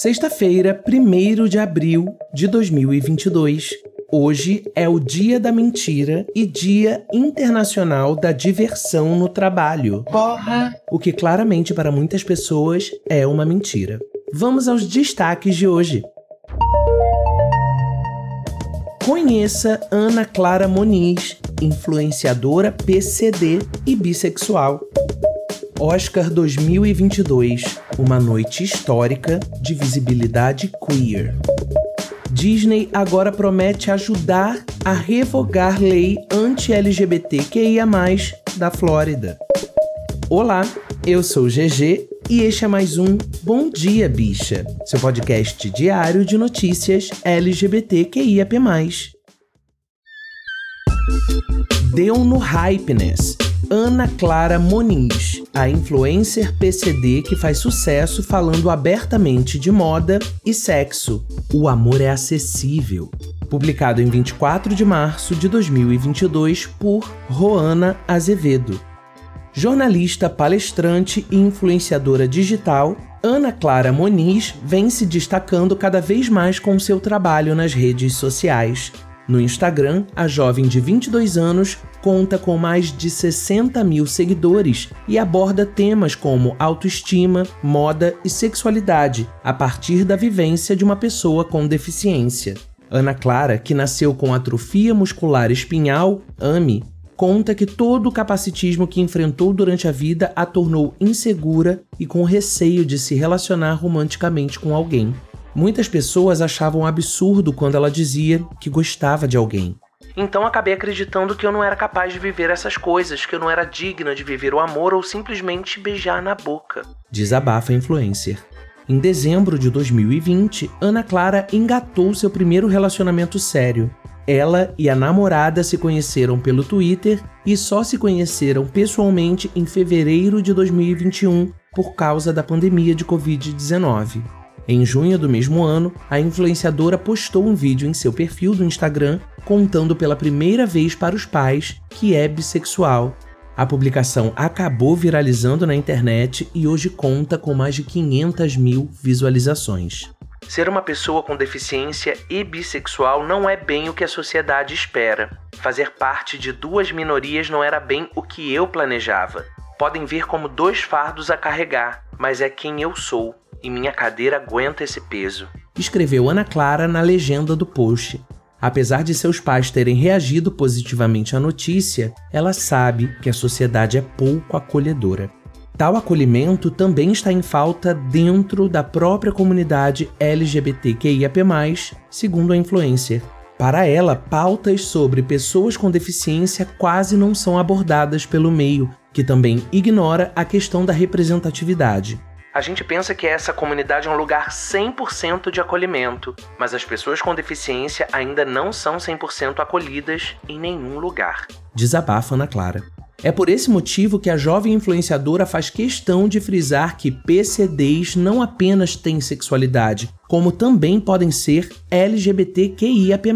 Sexta-feira, 1 de abril de 2022. Hoje é o Dia da Mentira e Dia Internacional da Diversão no Trabalho. Porra! O que claramente para muitas pessoas é uma mentira. Vamos aos destaques de hoje. Conheça Ana Clara Moniz, influenciadora PCD e bissexual. Oscar 2022 Uma noite histórica de visibilidade queer. Disney agora promete ajudar a revogar lei anti-LGBTQIA, da Flórida. Olá, eu sou GG e este é mais um Bom Dia Bicha, seu podcast diário de notícias LGBTQIAP+. Deu no Hypeness Ana Clara Moniz, a influencer PCD que faz sucesso falando abertamente de moda e sexo. O amor é acessível. Publicado em 24 de março de 2022 por Roana Azevedo. Jornalista, palestrante e influenciadora digital, Ana Clara Moniz vem se destacando cada vez mais com seu trabalho nas redes sociais. No Instagram, a jovem de 22 anos conta com mais de 60 mil seguidores e aborda temas como autoestima, moda e sexualidade a partir da vivência de uma pessoa com deficiência. Ana Clara, que nasceu com atrofia muscular espinhal, AMI, conta que todo o capacitismo que enfrentou durante a vida a tornou insegura e com receio de se relacionar romanticamente com alguém. Muitas pessoas achavam absurdo quando ela dizia que gostava de alguém. Então acabei acreditando que eu não era capaz de viver essas coisas, que eu não era digna de viver o amor ou simplesmente beijar na boca. Desabafa a influencer. Em dezembro de 2020, Ana Clara engatou seu primeiro relacionamento sério. Ela e a namorada se conheceram pelo Twitter e só se conheceram pessoalmente em fevereiro de 2021 por causa da pandemia de Covid-19. Em junho do mesmo ano, a influenciadora postou um vídeo em seu perfil do Instagram contando pela primeira vez para os pais que é bissexual. A publicação acabou viralizando na internet e hoje conta com mais de 500 mil visualizações. Ser uma pessoa com deficiência e bissexual não é bem o que a sociedade espera. Fazer parte de duas minorias não era bem o que eu planejava. Podem ver como dois fardos a carregar, mas é quem eu sou e minha cadeira aguenta esse peso. Escreveu Ana Clara na legenda do post. Apesar de seus pais terem reagido positivamente à notícia, ela sabe que a sociedade é pouco acolhedora. Tal acolhimento também está em falta dentro da própria comunidade LGBTQIAP+, segundo a influencer. Para ela, pautas sobre pessoas com deficiência quase não são abordadas pelo meio, que também ignora a questão da representatividade. A gente pensa que essa comunidade é um lugar 100% de acolhimento, mas as pessoas com deficiência ainda não são 100% acolhidas em nenhum lugar. Desabafa Ana Clara. É por esse motivo que a jovem influenciadora faz questão de frisar que PCDs não apenas têm sexualidade, como também podem ser LGBTQIAP+.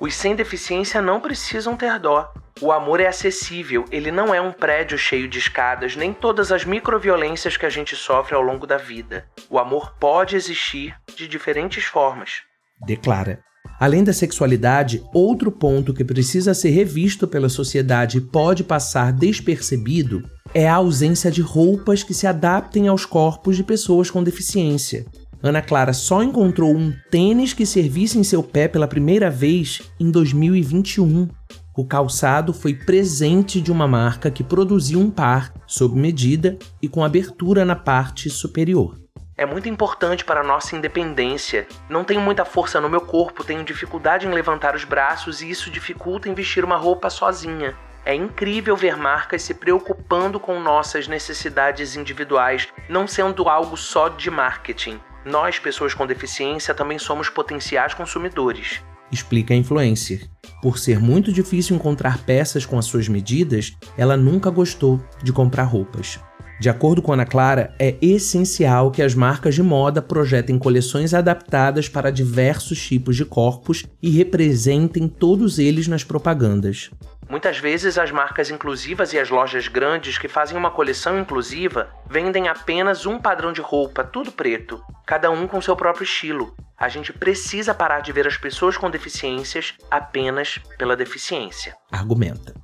Os sem deficiência não precisam ter dó. O amor é acessível, ele não é um prédio cheio de escadas, nem todas as microviolências que a gente sofre ao longo da vida. O amor pode existir de diferentes formas. Declara. Além da sexualidade, outro ponto que precisa ser revisto pela sociedade e pode passar despercebido é a ausência de roupas que se adaptem aos corpos de pessoas com deficiência. Ana Clara só encontrou um tênis que servisse em seu pé pela primeira vez em 2021. O calçado foi presente de uma marca que produziu um par sob medida e com abertura na parte superior. É muito importante para a nossa independência. Não tenho muita força no meu corpo, tenho dificuldade em levantar os braços e isso dificulta em vestir uma roupa sozinha. É incrível ver marcas se preocupando com nossas necessidades individuais, não sendo algo só de marketing. Nós, pessoas com deficiência, também somos potenciais consumidores. Explica a influencer. Por ser muito difícil encontrar peças com as suas medidas, ela nunca gostou de comprar roupas. De acordo com Ana Clara, é essencial que as marcas de moda projetem coleções adaptadas para diversos tipos de corpos e representem todos eles nas propagandas. Muitas vezes as marcas inclusivas e as lojas grandes que fazem uma coleção inclusiva vendem apenas um padrão de roupa, tudo preto, cada um com seu próprio estilo. A gente precisa parar de ver as pessoas com deficiências apenas pela deficiência. Argumenta.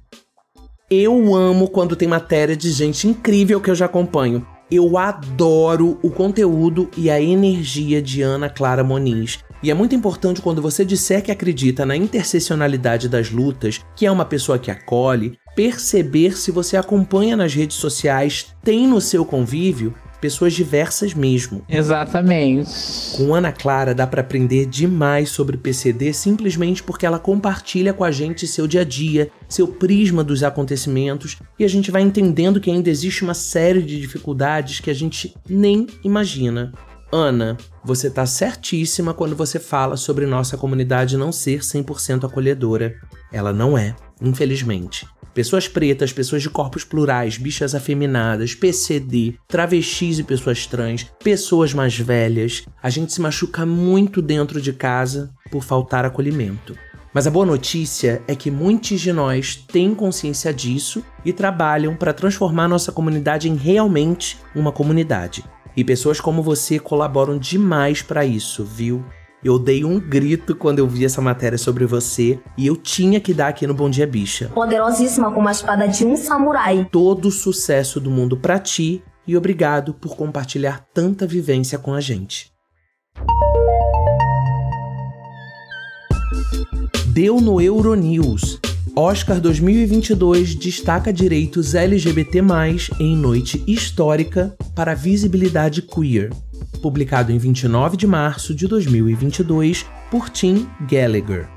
Eu amo quando tem matéria de gente incrível que eu já acompanho. Eu adoro o conteúdo e a energia de Ana Clara Moniz. E é muito importante quando você disser que acredita na interseccionalidade das lutas, que é uma pessoa que acolhe, perceber se você acompanha nas redes sociais, tem no seu convívio pessoas diversas mesmo. Exatamente. Com Ana Clara dá para aprender demais sobre PCD simplesmente porque ela compartilha com a gente seu dia a dia, seu prisma dos acontecimentos e a gente vai entendendo que ainda existe uma série de dificuldades que a gente nem imagina. Ana, você tá certíssima quando você fala sobre nossa comunidade não ser 100% acolhedora. Ela não é, infelizmente. Pessoas pretas, pessoas de corpos plurais, bichas afeminadas, PCD, travestis e pessoas trans, pessoas mais velhas. A gente se machuca muito dentro de casa por faltar acolhimento. Mas a boa notícia é que muitos de nós têm consciência disso e trabalham para transformar nossa comunidade em realmente uma comunidade. E pessoas como você colaboram demais para isso, viu? Eu dei um grito quando eu vi essa matéria sobre você e eu tinha que dar aqui no Bom Dia Bicha. Poderosíssima como a espada de um samurai. Todo o sucesso do mundo para ti e obrigado por compartilhar tanta vivência com a gente. Deu no Euronews. Oscar 2022 destaca direitos LGBT+, em noite histórica para visibilidade queer publicado em 29 de março de 2022 por Tim Gallagher.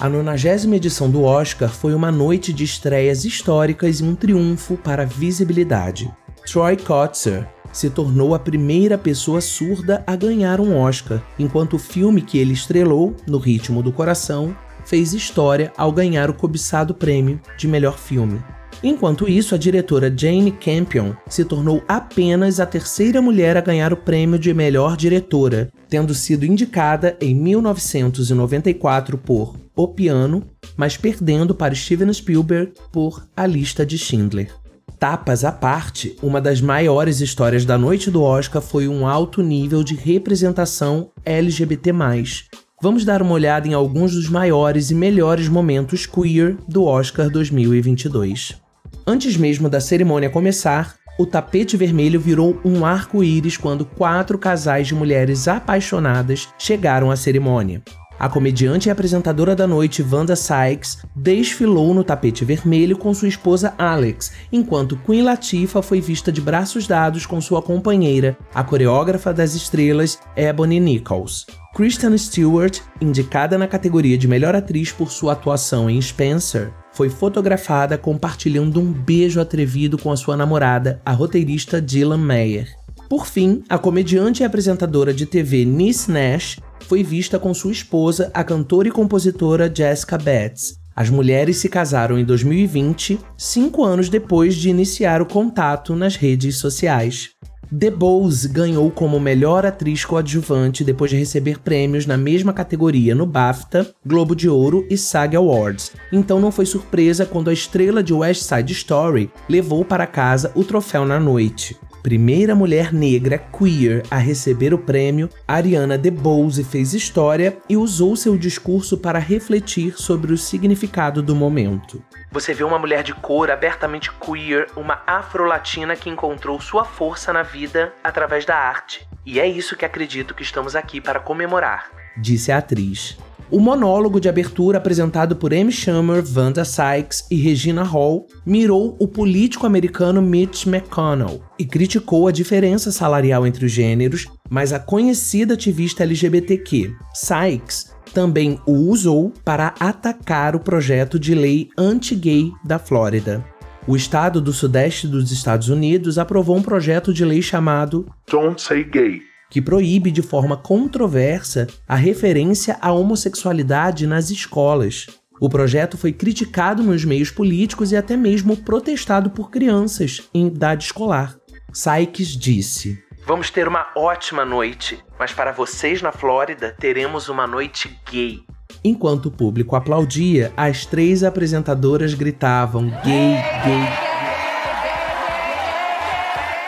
A 90 edição do Oscar foi uma noite de estreias históricas e um triunfo para a visibilidade. Troy Kotzer se tornou a primeira pessoa surda a ganhar um Oscar, enquanto o filme que ele estrelou, No Ritmo do Coração, fez história ao ganhar o cobiçado prêmio de melhor filme. Enquanto isso, a diretora Jane Campion se tornou apenas a terceira mulher a ganhar o prêmio de melhor diretora, tendo sido indicada em 1994 por O Piano, mas perdendo para Steven Spielberg por A Lista de Schindler. Tapas à parte, uma das maiores histórias da noite do Oscar foi um alto nível de representação LGBT. Vamos dar uma olhada em alguns dos maiores e melhores momentos queer do Oscar 2022. Antes mesmo da cerimônia começar, o tapete vermelho virou um arco-íris quando quatro casais de mulheres apaixonadas chegaram à cerimônia. A comediante e apresentadora da noite, Wanda Sykes, desfilou no tapete vermelho com sua esposa Alex, enquanto Queen Latifah foi vista de braços dados com sua companheira, a coreógrafa das estrelas, Ebony Nichols. Kristen Stewart, indicada na categoria de melhor atriz por sua atuação em Spencer, foi fotografada compartilhando um beijo atrevido com a sua namorada, a roteirista Dylan Meyer. Por fim, a comediante e apresentadora de TV Nice Nash foi vista com sua esposa, a cantora e compositora Jessica Betts. As mulheres se casaram em 2020, cinco anos depois de iniciar o contato nas redes sociais. The Bose ganhou como melhor atriz coadjuvante depois de receber prêmios na mesma categoria no BAFTA, Globo de Ouro e SAG Awards. Então não foi surpresa quando a estrela de West Side Story levou para casa o troféu na noite. Primeira mulher negra queer a receber o prêmio, Ariana DeBose fez história e usou seu discurso para refletir sobre o significado do momento. Você vê uma mulher de cor abertamente queer, uma afro-latina que encontrou sua força na vida através da arte. E é isso que acredito que estamos aqui para comemorar, disse a atriz. O monólogo de abertura apresentado por Amy Schumer, Wanda Sykes e Regina Hall mirou o político americano Mitch McConnell e criticou a diferença salarial entre os gêneros, mas a conhecida ativista LGBTQ, Sykes, também o usou para atacar o projeto de lei anti-gay da Flórida. O estado do sudeste dos Estados Unidos aprovou um projeto de lei chamado Don't Say Gay, que proíbe de forma controversa a referência à homossexualidade nas escolas. O projeto foi criticado nos meios políticos e até mesmo protestado por crianças em idade escolar. Sykes disse: Vamos ter uma ótima noite, mas para vocês na Flórida teremos uma noite gay. Enquanto o público aplaudia, as três apresentadoras gritavam gay, gay,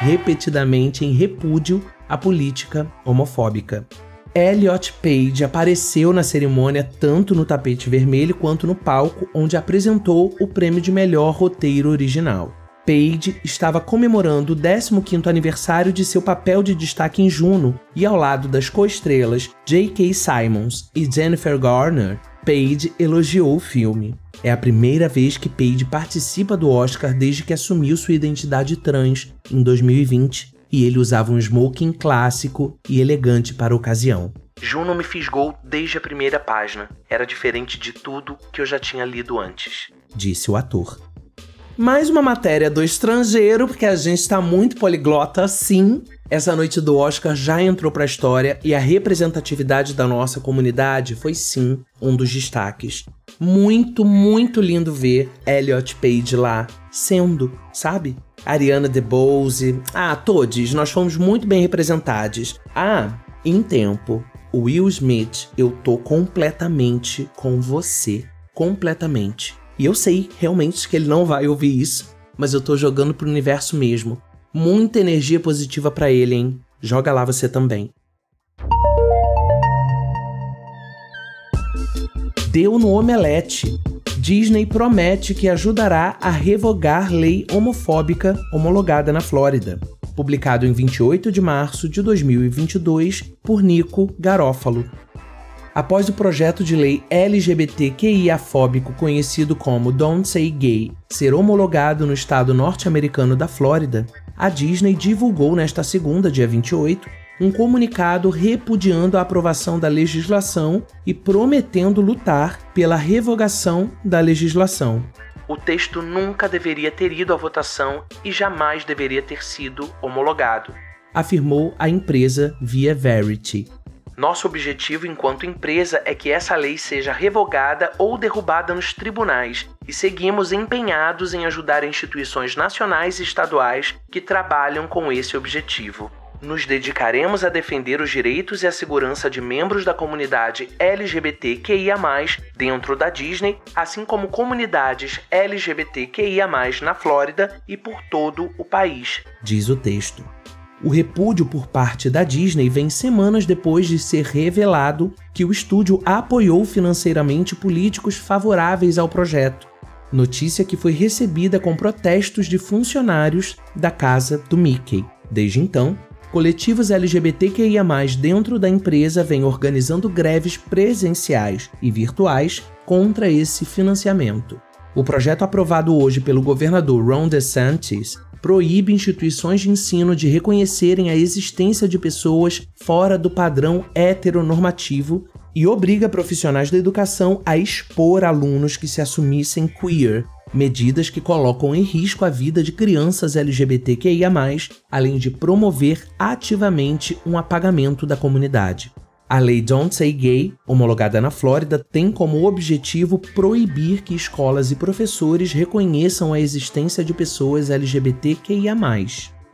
repetidamente em repúdio a política homofóbica. Elliot Page apareceu na cerimônia tanto no tapete vermelho quanto no palco, onde apresentou o prêmio de melhor roteiro original. Page estava comemorando o 15º aniversário de seu papel de destaque em Juno, e ao lado das co-estrelas J.K. Simmons e Jennifer Garner, Page elogiou o filme. É a primeira vez que Page participa do Oscar desde que assumiu sua identidade trans em 2020 e ele usava um smoking clássico e elegante para a ocasião. Juno me fisgou desde a primeira página. Era diferente de tudo que eu já tinha lido antes, disse o ator. Mais uma matéria do estrangeiro, porque a gente está muito poliglota, sim. Essa noite do Oscar já entrou para a história e a representatividade da nossa comunidade foi sim um dos destaques. Muito, muito lindo ver Elliot Page lá sendo, sabe? Ariana DeBose. Ah, todos, nós fomos muito bem representados. Ah, em tempo, Will Smith, eu tô completamente com você. Completamente. E eu sei realmente que ele não vai ouvir isso, mas eu tô jogando pro universo mesmo. Muita energia positiva para ele, hein? Joga lá você também. Deu no omelete. Disney promete que ajudará a revogar lei homofóbica homologada na Flórida. Publicado em 28 de março de 2022 por Nico Garófalo. Após o projeto de lei LGBTQIA-fóbico conhecido como Don't Say Gay ser homologado no estado norte-americano da Flórida, a Disney divulgou nesta segunda, dia 28, um comunicado repudiando a aprovação da legislação e prometendo lutar pela revogação da legislação. O texto nunca deveria ter ido à votação e jamais deveria ter sido homologado, afirmou a empresa via Verity. Nosso objetivo enquanto empresa é que essa lei seja revogada ou derrubada nos tribunais e seguimos empenhados em ajudar instituições nacionais e estaduais que trabalham com esse objetivo. Nos dedicaremos a defender os direitos e a segurança de membros da comunidade LGBTQIA, dentro da Disney, assim como comunidades LGBTQIA, na Flórida e por todo o país, diz o texto. O repúdio por parte da Disney vem semanas depois de ser revelado que o estúdio apoiou financeiramente políticos favoráveis ao projeto. Notícia que foi recebida com protestos de funcionários da casa do Mickey. Desde então, coletivos LGBTQIA, dentro da empresa vêm organizando greves presenciais e virtuais contra esse financiamento. O projeto aprovado hoje pelo governador Ron DeSantis proíbe instituições de ensino de reconhecerem a existência de pessoas fora do padrão heteronormativo e obriga profissionais da educação a expor alunos que se assumissem queer, medidas que colocam em risco a vida de crianças LGBTQIA, além de promover ativamente um apagamento da comunidade. A lei Don't Say Gay, homologada na Flórida, tem como objetivo proibir que escolas e professores reconheçam a existência de pessoas LGBTQIA.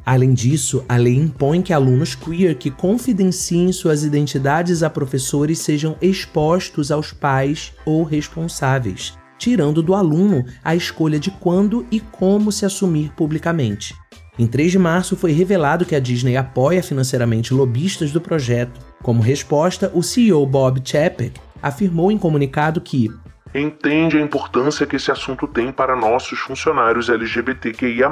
Além disso, a lei impõe que alunos queer que confidenciem suas identidades a professores sejam expostos aos pais ou responsáveis, tirando do aluno a escolha de quando e como se assumir publicamente. Em 3 de março foi revelado que a Disney apoia financeiramente lobistas do projeto. Como resposta, o CEO Bob Chapek afirmou em comunicado que entende a importância que esse assunto tem para nossos funcionários LGBTQIA.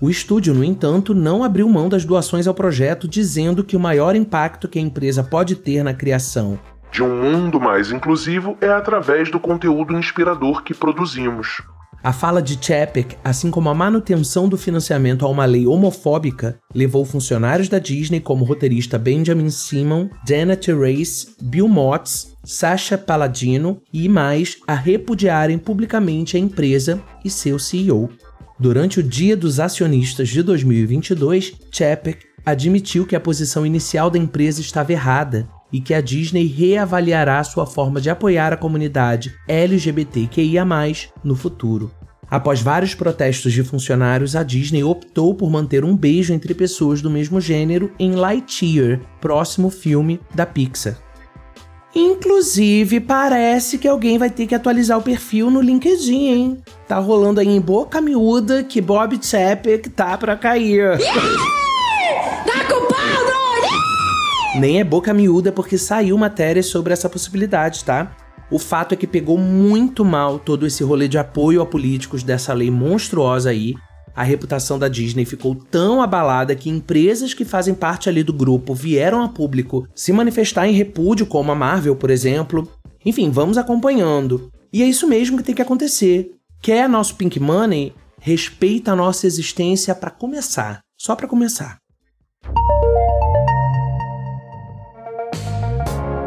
O estúdio, no entanto, não abriu mão das doações ao projeto, dizendo que o maior impacto que a empresa pode ter na criação de um mundo mais inclusivo é através do conteúdo inspirador que produzimos. A fala de Chapek, assim como a manutenção do financiamento a uma lei homofóbica, levou funcionários da Disney como roteirista Benjamin Simon, Dana Terrace, Bill Motz, Sasha Palladino e mais a repudiarem publicamente a empresa e seu CEO. Durante o Dia dos Acionistas de 2022, Chapek admitiu que a posição inicial da empresa estava errada e que a Disney reavaliará sua forma de apoiar a comunidade LGBTQIA+ no futuro. Após vários protestos de funcionários, a Disney optou por manter um beijo entre pessoas do mesmo gênero em Lightyear, próximo filme da Pixar. Inclusive, parece que alguém vai ter que atualizar o perfil no LinkedIn, hein? Tá rolando aí em boca miúda que Bob Chapek tá pra cair. Nem é boca miúda porque saiu matéria sobre essa possibilidade, tá? O fato é que pegou muito mal todo esse rolê de apoio a políticos dessa lei monstruosa aí. A reputação da Disney ficou tão abalada que empresas que fazem parte ali do grupo vieram a público se manifestar em repúdio, como a Marvel, por exemplo. Enfim, vamos acompanhando. E é isso mesmo que tem que acontecer. Quer nosso Pink Money? Respeita a nossa existência para começar. Só para começar.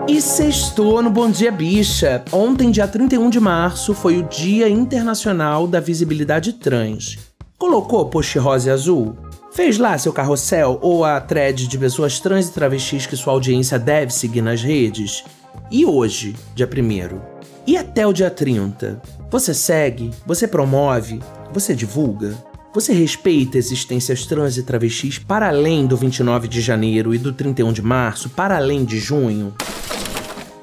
E sextou no Bom Dia Bicha. Ontem, dia 31 de março, foi o Dia Internacional da Visibilidade Trans. Colocou post rosa e azul? Fez lá seu carrossel ou a thread de pessoas trans e travestis que sua audiência deve seguir nas redes? E hoje, dia 1 E até o dia 30? Você segue? Você promove? Você divulga? Você respeita existências trans e travestis para além do 29 de janeiro e do 31 de março, para além de junho?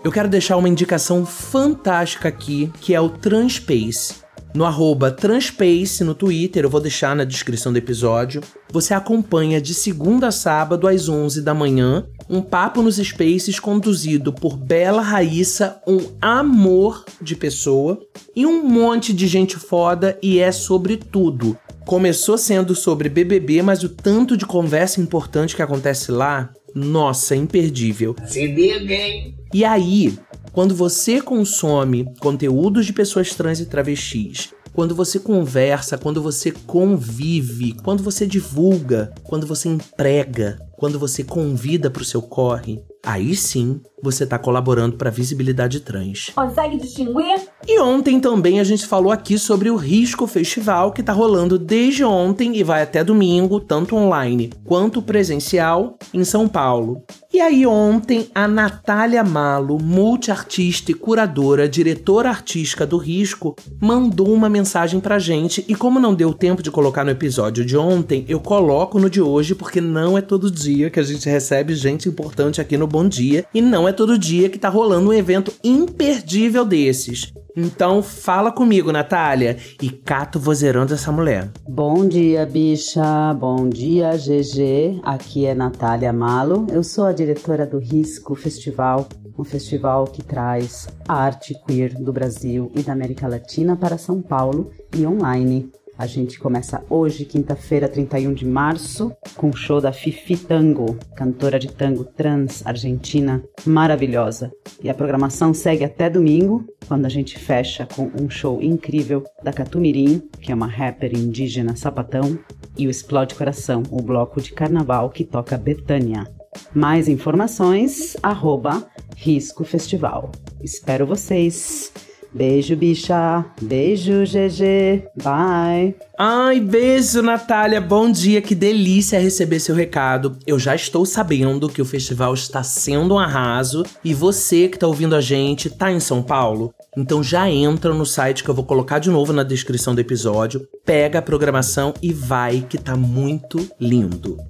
Eu quero deixar uma indicação fantástica aqui, que é o Transpace. No arroba Transpace no Twitter, eu vou deixar na descrição do episódio. Você acompanha de segunda a sábado às 11 da manhã um papo nos Spaces conduzido por Bela Raíssa, um amor de pessoa e um monte de gente foda e é sobre tudo. Começou sendo sobre BBB, mas o tanto de conversa importante que acontece lá, nossa, imperdível. Se liga, hein? E aí, quando você consome conteúdos de pessoas trans e travestis, quando você conversa, quando você convive, quando você divulga, quando você emprega, quando você convida para o seu corre, aí sim você está colaborando para a visibilidade trans. Consegue distinguir? E ontem também a gente falou aqui sobre o Risco Festival que está rolando desde ontem e vai até domingo, tanto online quanto presencial, em São Paulo. E aí ontem a Natália Malo, multiartista e curadora, diretora artística do Risco, mandou uma mensagem pra gente e como não deu tempo de colocar no episódio de ontem, eu coloco no de hoje porque não é todo dia que a gente recebe gente importante aqui no Bom Dia e não é todo dia que tá rolando um evento imperdível desses. Então fala comigo, Natália, e cato vozeirando essa mulher. Bom dia, bicha. Bom dia, GG. Aqui é Natália Malo. Eu sou a diretora do Risco Festival, um festival que traz arte queer do Brasil e da América Latina para São Paulo e online. A gente começa hoje, quinta-feira, 31 de março, com o show da Fifi Tango, cantora de tango trans argentina maravilhosa. E a programação segue até domingo, quando a gente fecha com um show incrível da Catumirim, que é uma rapper indígena sapatão, e o Explode Coração, o bloco de carnaval que toca Betânia. Mais informações, arroba Risco Festival. Espero vocês! Beijo, bicha. Beijo, GG. Bye. Ai, beijo, Natália. Bom dia. Que delícia receber seu recado. Eu já estou sabendo que o festival está sendo um arraso e você que está ouvindo a gente tá em São Paulo. Então já entra no site que eu vou colocar de novo na descrição do episódio, pega a programação e vai que tá muito lindo.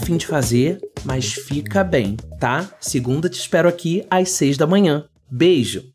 a fim de fazer, mas fica bem, tá? Segunda te espero aqui às seis da manhã. Beijo!